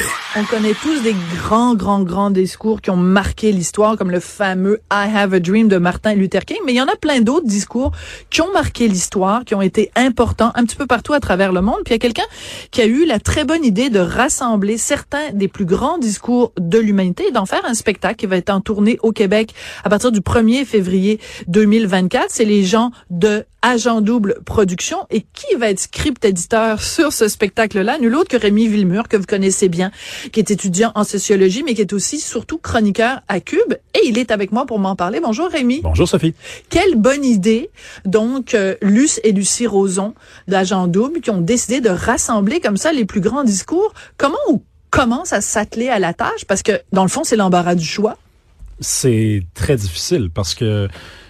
français. On connaît tous des grands, grands, grands discours qui ont marqué l'histoire, comme le fameux I Have a Dream de Martin Luther King, mais il y en a plein d'autres discours qui ont marqué l'histoire, qui ont été importants un petit peu partout à travers le monde. Puis il y a quelqu'un qui a eu la très bonne idée de rassembler certains des plus grands discours de l'humanité et d'en faire un spectacle qui va être en tournée au Québec à partir du 1er février 2024. C'est les gens de Agent Double Production. Et qui va être script éditeur sur ce spectacle-là? Nul autre que Rémi Villemur, que vous connaissez bien, qui est étudiant en sociologie, mais qui est aussi surtout chroniqueur à Cube. Et il est avec moi pour m'en parler. Bonjour Rémi. Bonjour Sophie. Quelle bonne idée. Donc, euh, Luce et Lucie Roson d'Agent Double qui ont décidé de rassembler comme ça les plus grands discours. Comment on commence à s'atteler à la tâche? Parce que, dans le fond, c'est l'embarras du choix. C'est très difficile parce que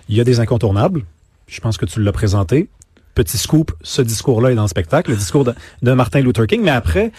il y a des incontournables je pense que tu l'as présenté. Petit scoop, ce discours-là est dans le spectacle, le discours de, de Martin Luther King. Mais après,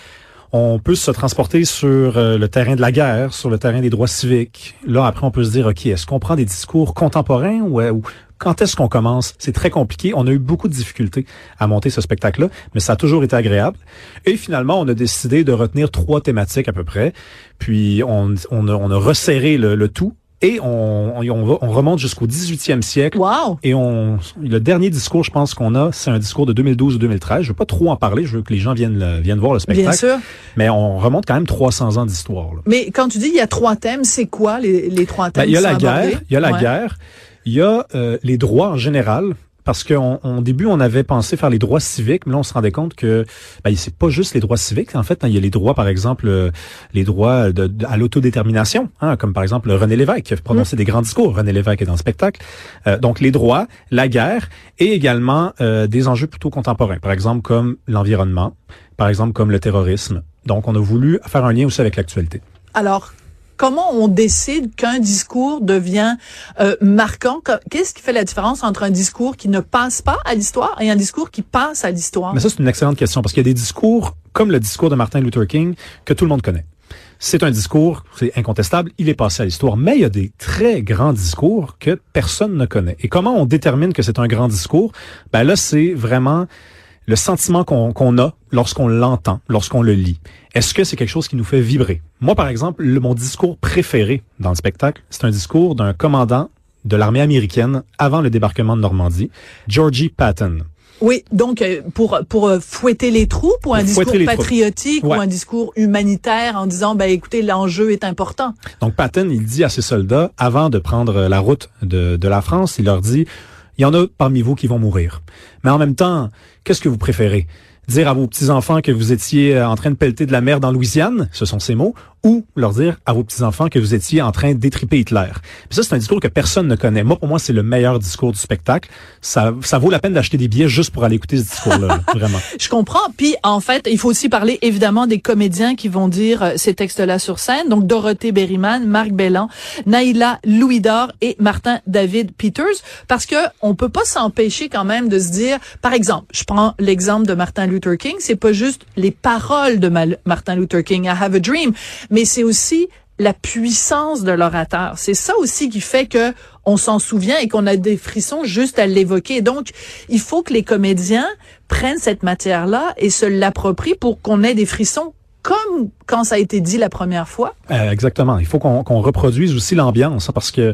on peut se transporter sur euh, le terrain de la guerre, sur le terrain des droits civiques. Là, après, on peut se dire, OK, est-ce qu'on prend des discours contemporains ou, ou quand est-ce qu'on commence? C'est très compliqué. On a eu beaucoup de difficultés à monter ce spectacle-là, mais ça a toujours été agréable. Et finalement, on a décidé de retenir trois thématiques à peu près. Puis, on, on, a, resserré le tout et on, on, on remonte jusqu'au 18e siècle. Wow. Et on, le dernier discours, je pense qu'on a, c'est un discours de 2012 ou 2013. Je veux pas trop en parler. Je veux que les gens viennent, viennent voir le spectacle. Bien sûr. Mais on remonte quand même 300 ans d'histoire. Mais quand tu dis il y a trois thèmes, c'est quoi les, les trois thèmes? Ben, il y a la guerre. Il y a la guerre. Il y a euh, les droits en général parce qu'au début, on avait pensé faire les droits civiques, mais là, on se rendait compte que ben, c'est pas juste les droits civiques. En fait, hein, il y a les droits, par exemple, euh, les droits de, à l'autodétermination, hein, comme par exemple René Lévesque qui a prononcé mm. des grands discours. René Lévesque est dans le spectacle. Euh, donc, les droits, la guerre et également euh, des enjeux plutôt contemporains, par exemple comme l'environnement, par exemple comme le terrorisme. Donc, on a voulu faire un lien aussi avec l'actualité. Alors, comment on décide qu'un discours devient euh, marquant? Qu'est-ce qui fait la différence entre un discours qui ne passe pas à l'histoire et un discours qui passe à l'histoire? Mais ça, c'est une excellente question parce qu'il y a des discours, comme le discours de Martin Luther King, que tout le monde connaît. C'est un discours, c'est incontestable, il est passé à l'histoire, mais il y a des très grands discours que personne ne connaît. Et comment on détermine que c'est un grand discours? Ben là, c'est vraiment le sentiment qu'on a lorsqu'on l'entend, lorsqu'on le lit. Est-ce que c'est quelque chose qui nous fait vibrer? Moi, par exemple, le, mon discours préféré dans le spectacle, c'est un discours d'un commandant de l'armée américaine avant le débarquement de Normandie, Georgie Patton. Oui, donc euh, pour pour euh, fouetter les troupes ou un discours patriotique ou un discours humanitaire en disant ben écoutez l'enjeu est important. Donc Patton il dit à ses soldats avant de prendre la route de de la France, il leur dit il y en a parmi vous qui vont mourir. Mais en même temps, qu'est-ce que vous préférez? Dire à vos petits-enfants que vous étiez euh, en train de pelleter de la mer dans Louisiane, ce sont ces mots, ou leur dire à vos petits-enfants que vous étiez en train d'étriper Hitler. Puis ça, c'est un discours que personne ne connaît. Moi, pour moi, c'est le meilleur discours du spectacle. Ça, ça vaut la peine d'acheter des billets juste pour aller écouter ce discours-là, vraiment. Je comprends. Puis, en fait, il faut aussi parler, évidemment, des comédiens qui vont dire euh, ces textes-là sur scène. Donc, Dorothée Berryman, Marc Bellan, Naïla Louis-Dor et Martin David Peters. Parce que on peut pas s'empêcher quand même de se dire, par exemple, je prends l'exemple de Martin Luther King, c'est pas juste les paroles de Martin Luther King, I have a dream, mais c'est aussi la puissance de l'orateur. C'est ça aussi qui fait que on s'en souvient et qu'on a des frissons juste à l'évoquer. Donc, il faut que les comédiens prennent cette matière-là et se l'approprient pour qu'on ait des frissons comme quand ça a été dit la première fois. Euh, exactement. Il faut qu'on reproduise aussi l'ambiance parce que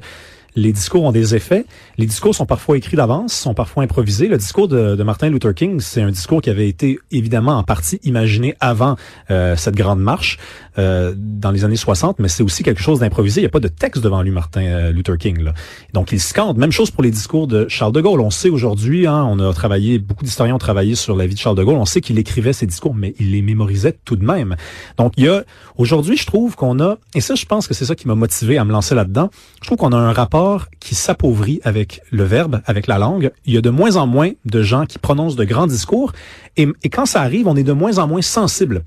les discours ont des effets. Les discours sont parfois écrits d'avance, sont parfois improvisés. Le discours de, Martin Luther King, c'est un discours qui avait été évidemment en partie imaginé avant euh, cette grande marche euh, dans les années 60, mais c'est aussi quelque chose d'improvisé. Il n'y a pas de texte devant lui, Martin euh, Luther King. Là. Donc il scande. Même chose pour les discours de Charles de Gaulle. On sait aujourd'hui, hein, on a travaillé, beaucoup d'historiens ont travaillé sur la vie de Charles de Gaulle. On sait qu'il écrivait ses discours, mais il les mémorisait tout de même. Donc il y a aujourd'hui, je trouve qu'on a, et ça, je pense que c'est ça qui m'a motivé à me lancer là-dedans. Je trouve qu'on a un rapport qui s'appauvrit avec le verbe, avec la langue. Il y a de moins en moins de gens qui prononcent de grands discours. Et, quand ça arrive, on est de moins en moins sensible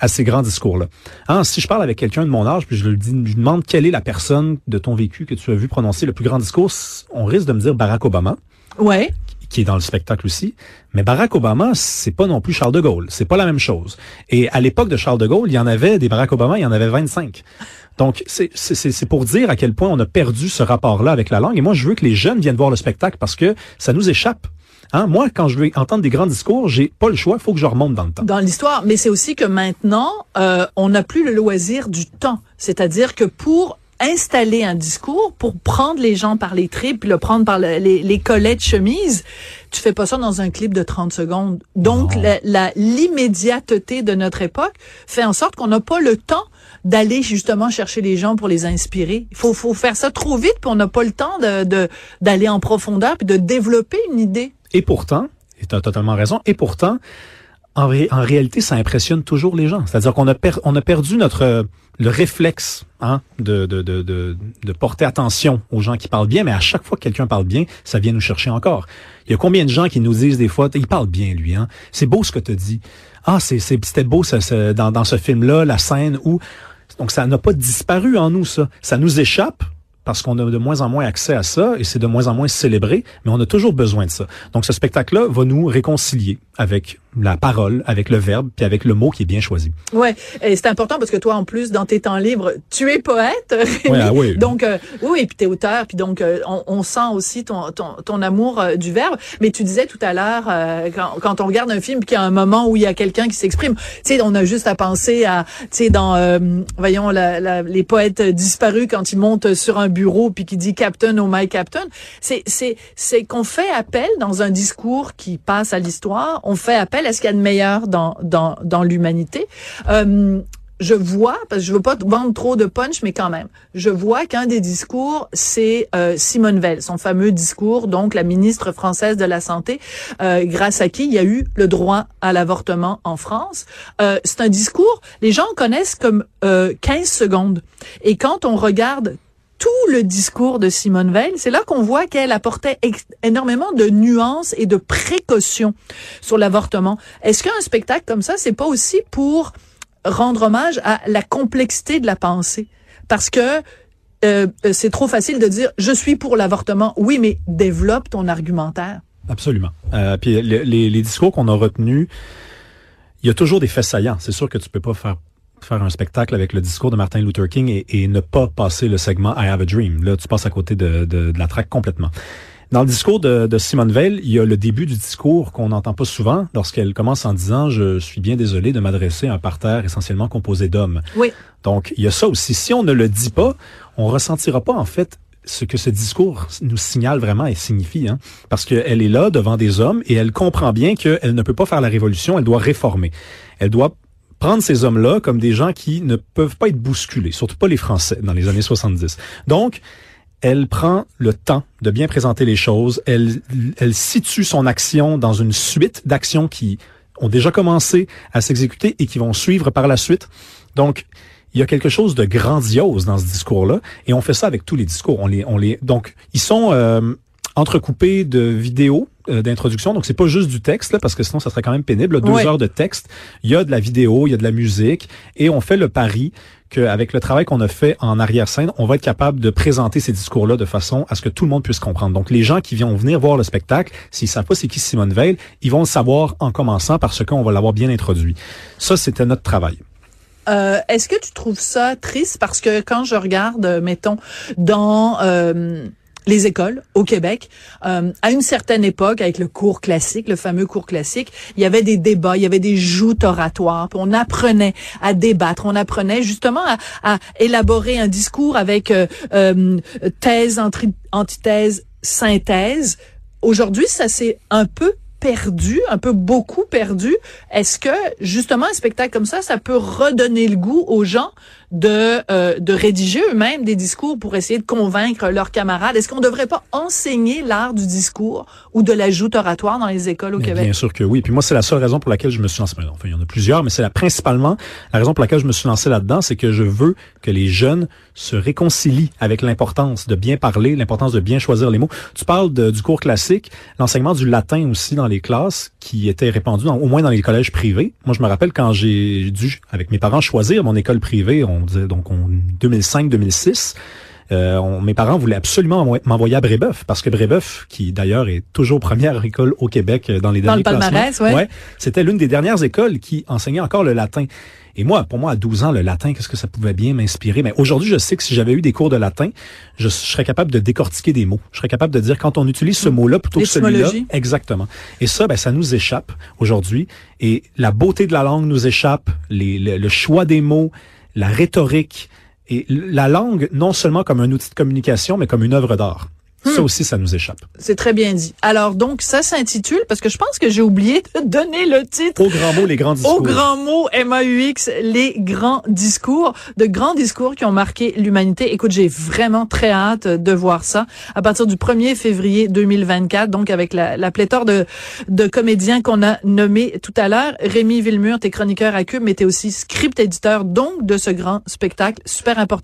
à ces grands discours-là. Hein, si je parle avec quelqu'un de mon âge, puis je lui, je demande quelle est la personne de ton vécu que tu as vu prononcer le plus grand discours, on risque de me dire Barack Obama. Ouais qui est dans le spectacle aussi. Mais Barack Obama, c'est pas non plus Charles de Gaulle. C'est pas la même chose. Et à l'époque de Charles de Gaulle, il y en avait des Barack Obama, il y en avait 25. Donc, c'est pour dire à quel point on a perdu ce rapport-là avec la langue. Et moi, je veux que les jeunes viennent voir le spectacle parce que ça nous échappe. Hein? Moi, quand je veux entendre des grands discours, j'ai pas le choix, faut que je remonte dans le temps. Dans l'histoire, mais c'est aussi que maintenant, euh, on n'a plus le loisir du temps. C'est-à-dire que pour installer un discours pour prendre les gens par les tripes, le prendre par les, les collets de chemise, tu fais pas ça dans un clip de 30 secondes. Donc, la l'immédiateté de notre époque fait en sorte qu'on n'a pas le temps d'aller justement chercher les gens pour les inspirer. Il faut, faut faire ça trop vite, puis on n'a pas le temps de d'aller en profondeur, puis de développer une idée. Et pourtant, tu as totalement raison, et pourtant, en, en réalité, ça impressionne toujours les gens. C'est-à-dire qu'on a, perdu notre le réflexe hein, de, porter attention aux gens qui parlent bien, mais à chaque fois que quelqu'un parle bien, ça vient nous chercher encore. Il y a combien de gens qui nous disent des fois, il parle bien lui, hein? C'est beau ce que tu dis. Ah, c'est, c'était beau dans, dans ce film-là, la scène où... Donc ça n'a pas disparu en nous, ça. Ça nous échappe, parce qu'on a de moins en moins accès à ça et c'est de moins en moins célébré, mais on a toujours besoin de ça. Donc ce spectacle-là va nous réconcilier avec la parole, avec le verbe, puis avec le mot qui est bien choisi. Ouais, et c'est important parce que toi, en plus, dans tes temps libres, tu es poète. Ouais, ah oui. Donc, euh, oui, et puis t'es auteur, puis donc euh, on, on, sent aussi ton, ton, ton amour euh, du verbe. Mais tu disais tout à l'heure, quand, quand, on regarde un film, qu'il y a un moment où il y a quelqu'un qui s'exprime, tu sais, on a juste à penser à, tu sais, dans, voyons, la, la, les poètes disparus quand ils montent sur un bureau puis qui dit Captain, oh my Captain. C'est, c'est, c'est qu'on fait appel dans un discours qui passe à l'histoire. On fait appel est-ce qu'il y a de meilleur dans, dans, dans l'humanité? Euh, je vois, parce que je veux pas vendre trop de punch, mais quand même, je vois qu'un des discours, c'est euh, Simone Veil, son fameux discours, donc la ministre française de la Santé, euh, grâce à qui il y a eu le droit à l'avortement en France. Euh, c'est un discours, les gens connaissent comme 15 secondes. Et quand on regarde tout le discours de Simone Veil, c'est là qu'on voit qu'elle apportait énormément de nuances et de précautions sur l'avortement. Est-ce qu'un spectacle comme ça, c'est pas aussi pour rendre hommage à la complexité de la pensée? Parce que euh, c'est trop facile de dire je suis pour l'avortement. Oui, mais développe ton argumentaire. Absolument. Euh, puis les, les discours qu'on a retenus, il y a toujours des faits saillants. C'est sûr que tu peux pas faire faire un spectacle avec le discours de Martin Luther King et, et, ne pas passer le segment I Have a Dream. Là, tu passes à côté de, de, de la traque complètement. Dans le discours de, de, Simone Veil, il y a le début du discours qu'on n'entend pas souvent lorsqu'elle commence en disant Je suis bien désolé de m'adresser à un parterre essentiellement composé d'hommes. Oui. Donc, il y a ça aussi. Si on ne le dit pas, on ressentira pas en fait ce que ce discours nous signale vraiment et signifie, hein, parce qu'elle est là devant des hommes et elle comprend bien qu'elle ne peut pas faire la révolution, elle doit réformer. Elle doit prendre ces hommes-là comme des gens qui ne peuvent pas être bousculés, surtout pas les Français dans les années 70. Donc, elle prend le temps de bien présenter les choses. Elle, elle situe son action dans une suite d'actions qui ont déjà commencé à s'exécuter et qui vont suivre par la suite. Donc, il y a quelque chose de grandiose dans ce discours-là, et on fait ça avec tous les discours. On les, on les, donc, ils sont euh, entrecoupés de vidéos d'introduction. Donc, c'est pas juste du texte, là, parce que sinon, ça serait quand même pénible. Deux heures de texte. Il y a de la vidéo, il y a de la musique. Et on fait le pari qu'avec le travail qu'on a fait en arrière-scène, on va être capable de présenter ces discours-là de façon à ce que tout le monde puisse comprendre. Donc, les gens qui viennent venir voir le spectacle, s'ils savent pas c'est qui Simone Veil, ils vont le savoir en commençant parce qu'on va l'avoir bien introduit. Ça, c'était notre travail. Euh, Est-ce que tu trouves ça triste? Parce que quand je regarde, mettons, dans euh, les écoles au Québec. Euh, à une certaine époque, avec le cours classique, le fameux cours classique, il y avait des débats, il y avait des joutes oratoires. on apprenait à débattre, on apprenait justement à, élaborer un discours avec euh, euh, thèse, antithèse, synthèse. Aujourd'hui, ça s'est un peu perdu, un peu beaucoup perdu. Est-ce que justement un spectacle comme ça, ça peut redonner le goût aux gens de, euh, de rédiger eux-mêmes des discours pour essayer de convaincre leurs camarades? Est-ce qu'on ne devrait pas enseigner l'art du discours ou de la joute oratoire dans les écoles au Québec? Bien sûr que oui. Puis moi, c'est la seule raison pour laquelle je me suis lancé. Enfin, il y en a plusieurs, mais c'est la principalement la raison pour laquelle je me suis lancé là-dedans, c'est que je veux que les jeunes se réconcilient avec l'importance de bien parler, l'importance de bien choisir les mots. Tu parles de, du cours classique, l'enseignement du latin aussi dans les classes, qui était répandu au moins dans les collèges privés. Moi, je me rappelle quand j'ai dû, avec mes parents, choisir mon école privée, donc en 2005-2006. Euh, mes parents voulaient absolument m'envoyer à Brébeuf parce que Brébeuf, qui d'ailleurs est toujours première école au Québec euh, dans les derniers dans le palmarès, ouais. c'était l'une des dernières écoles qui enseignait encore le latin. Et moi, pour moi, à 12 ans, le latin, qu'est-ce que ça pouvait bien m'inspirer? Mais aujourd'hui, je sais que si j'avais eu des cours de latin, je, serais capable de décortiquer des mots. Je serais capable de dire quand on utilise ce mm. mot-là plutôt que celui-là. Exactement. Et ça, ben, ça nous échappe aujourd'hui. Et la beauté de la langue nous échappe, les, le choix des mots, la rhétorique, et la langue, non seulement comme un outil de communication, mais comme une œuvre d'art. Ça hmm. aussi, ça nous échappe. C'est très bien dit. Alors donc, ça s'intitule, parce que je pense que j'ai oublié de donner le titre. Au grand mot, les grands discours. Au grand mot, M-A-U-X, les grands discours. De grands discours qui ont marqué l'humanité. Écoute, j'ai vraiment très hâte de voir ça à partir du 1er février 2024, donc avec la, la pléthore de, de comédiens qu'on a nommés tout à l'heure. Rémi Villemur, t'es chroniqueur à Cube, mais t'es aussi script éditeur, donc, de ce grand spectacle super important.